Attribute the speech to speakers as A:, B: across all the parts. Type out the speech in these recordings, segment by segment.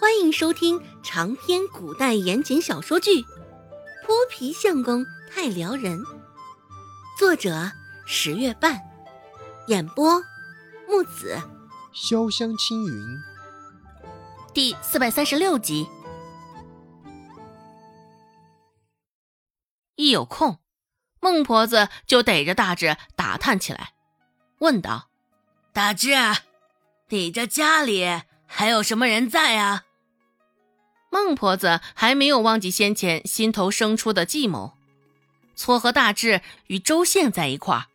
A: 欢迎收听长篇古代言情小说剧《泼皮相公太撩人》，作者十月半，演播木子
B: 潇湘青云，
A: 第四百三十六集。
C: 一有空，孟婆子就逮着大志打探起来，问道：“
D: 大志，你这家里还有什么人在啊？”
C: 孟婆子还没有忘记先前心头生出的计谋，撮合大志与周宪在一块儿。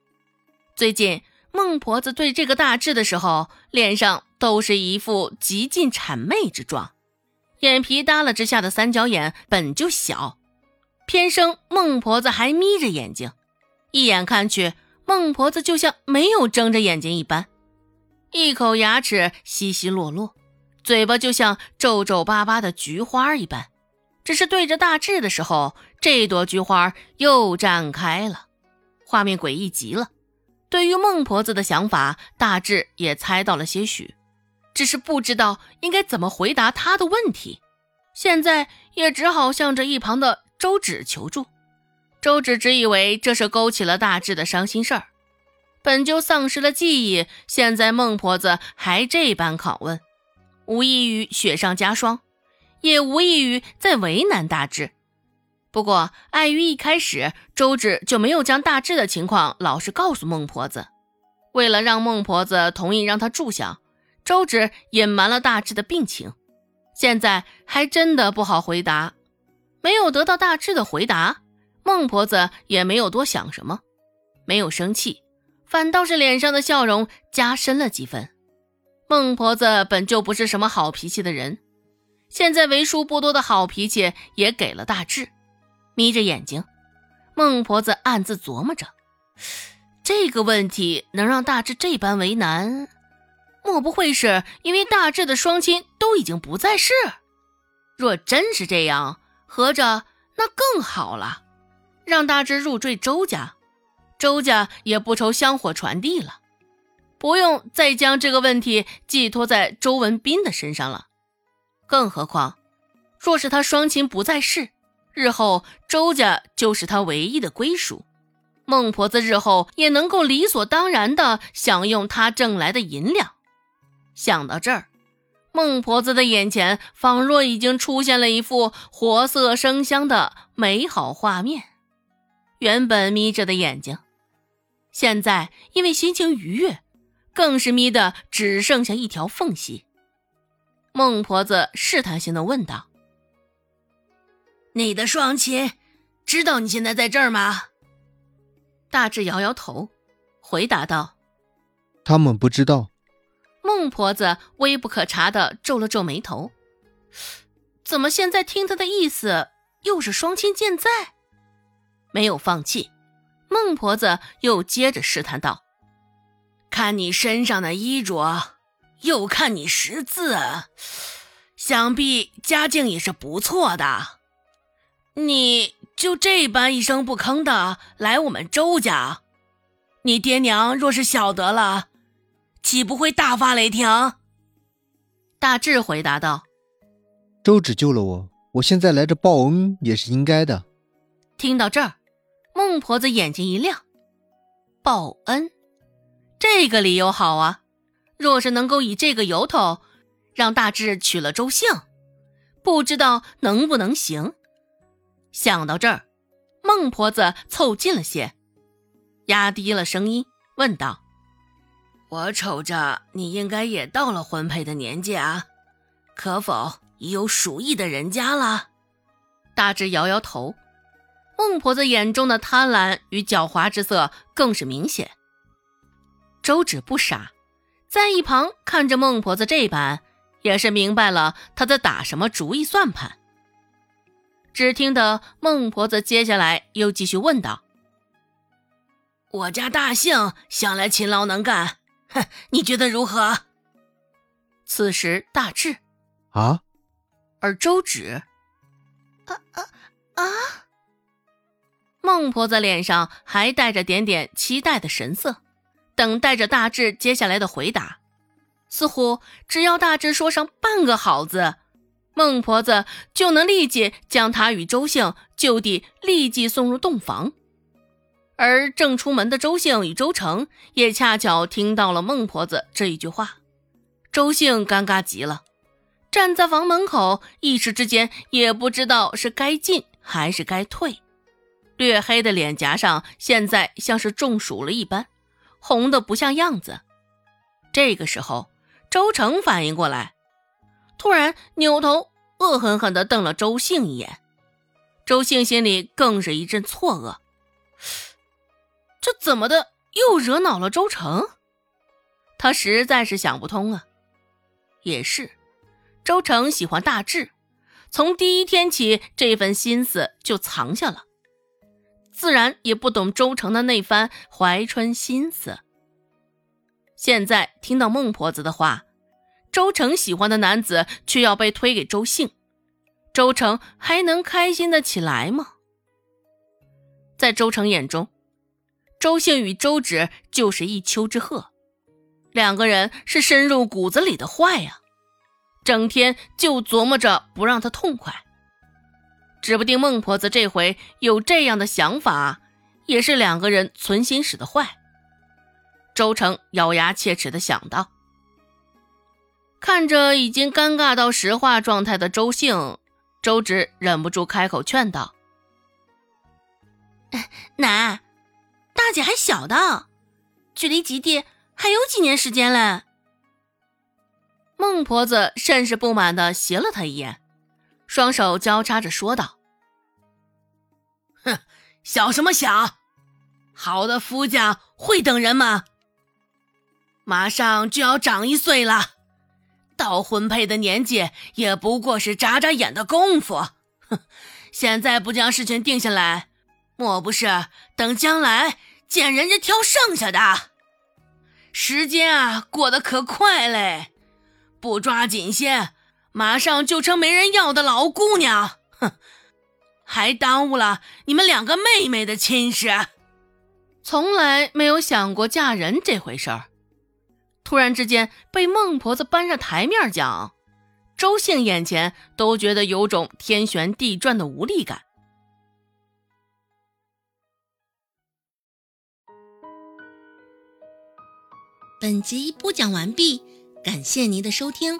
C: 最近，孟婆子对这个大志的时候，脸上都是一副极尽谄媚之状，眼皮耷拉之下的三角眼本就小，偏生孟婆子还眯着眼睛，一眼看去，孟婆子就像没有睁着眼睛一般，一口牙齿稀稀落落。嘴巴就像皱皱巴巴的菊花一般，只是对着大志的时候，这朵菊花又绽开了，画面诡异极了。对于孟婆子的想法，大志也猜到了些许，只是不知道应该怎么回答她的问题。现在也只好向着一旁的周芷求助。周芷只以为这是勾起了大志的伤心事儿，本就丧失了记忆，现在孟婆子还这般拷问。无异于雪上加霜，也无异于在为难大志。不过，碍于一开始周芷就没有将大志的情况老实告诉孟婆子，为了让孟婆子同意让他住下，周芷隐瞒了大志的病情。现在还真的不好回答。没有得到大志的回答，孟婆子也没有多想什么，没有生气，反倒是脸上的笑容加深了几分。孟婆子本就不是什么好脾气的人，现在为数不多的好脾气也给了大志。眯着眼睛，孟婆子暗自琢磨着：这个问题能让大志这般为难，莫不会是因为大志的双亲都已经不在世？若真是这样，合着那更好了，让大志入赘周家，周家也不愁香火传递了。不用再将这个问题寄托在周文斌的身上了。更何况，若是他双亲不在世，日后周家就是他唯一的归属，孟婆子日后也能够理所当然的享用他挣来的银两。想到这儿，孟婆子的眼前仿若已经出现了一幅活色生香的美好画面。原本眯着的眼睛，现在因为心情愉悦。更是眯得只剩下一条缝隙。孟婆子试探性的问道：“
D: 你的双亲知道你现在在这儿吗？”
C: 大志摇摇头，回答道：“
B: 他们不知道。”
C: 孟婆子微不可察的皱了皱眉头：“怎么现在听他的意思又是双亲健在？”没有放弃，孟婆子又接着试探道。
D: 看你身上的衣着，又看你识字，想必家境也是不错的。你就这般一声不吭的来我们周家，你爹娘若是晓得了，岂不会大发雷霆？
C: 大志回答道：“
B: 周芷救了我，我现在来这报恩也是应该的。”
C: 听到这儿，孟婆子眼睛一亮：“报恩。”这个理由好啊！若是能够以这个由头让大志娶了周姓，不知道能不能行。想到这儿，孟婆子凑近了些，压低了声音问道：“
D: 我瞅着你应该也到了婚配的年纪啊，可否已有属意的人家了？”
C: 大志摇摇头，孟婆子眼中的贪婪与狡猾之色更是明显。周芷不傻，在一旁看着孟婆子这般，也是明白了她在打什么主意算盘。只听得孟婆子接下来又继续问道：“
D: 我家大姓向来勤劳能干，哼，你觉得如何？”
C: 此时大志
B: 啊，
C: 而周芷
A: 啊啊啊！
C: 孟婆子脸上还带着点点期待的神色。等待着大志接下来的回答，似乎只要大志说上半个好字，孟婆子就能立即将他与周兴就地立即送入洞房。而正出门的周兴与周成也恰巧听到了孟婆子这一句话，周兴尴尬极了，站在房门口，一时之间也不知道是该进还是该退。略黑的脸颊上现在像是中暑了一般，红的不像样子。这个时候，周成反应过来，突然扭头恶狠狠地瞪了周兴一眼。周兴心里更是一阵错愕。这怎么的又惹恼了周成？他实在是想不通啊。也是，周成喜欢大志，从第一天起这份心思就藏下了，自然也不懂周成的那番怀春心思。现在听到孟婆子的话，周成喜欢的男子却要被推给周兴，周成还能开心的起来吗？在周成眼中。周兴与周芷就是一丘之貉，两个人是深入骨子里的坏呀，整天就琢磨着不让他痛快。指不定孟婆子这回有这样的想法，也是两个人存心使的坏。周成咬牙切齿的想到，看着已经尴尬到石化状态的周兴，周芷忍不住开口劝道：“
A: 奶。”大姐还小的，距离极地还有几年时间嘞。
C: 孟婆子甚是不满的斜了他一眼，双手交叉着说道：“
D: 哼，小什么小？好的夫家会等人吗？马上就要长一岁了，到婚配的年纪也不过是眨眨眼的功夫。哼，现在不将事情定下来，莫不是等将来？”见人家挑剩下的，时间啊过得可快嘞，不抓紧些，马上就成没人要的老姑娘，哼，还耽误了你们两个妹妹的亲事。
C: 从来没有想过嫁人这回事儿，突然之间被孟婆子搬上台面讲，周兴眼前都觉得有种天旋地转的无力感。
A: 本集播讲完毕，感谢您的收听。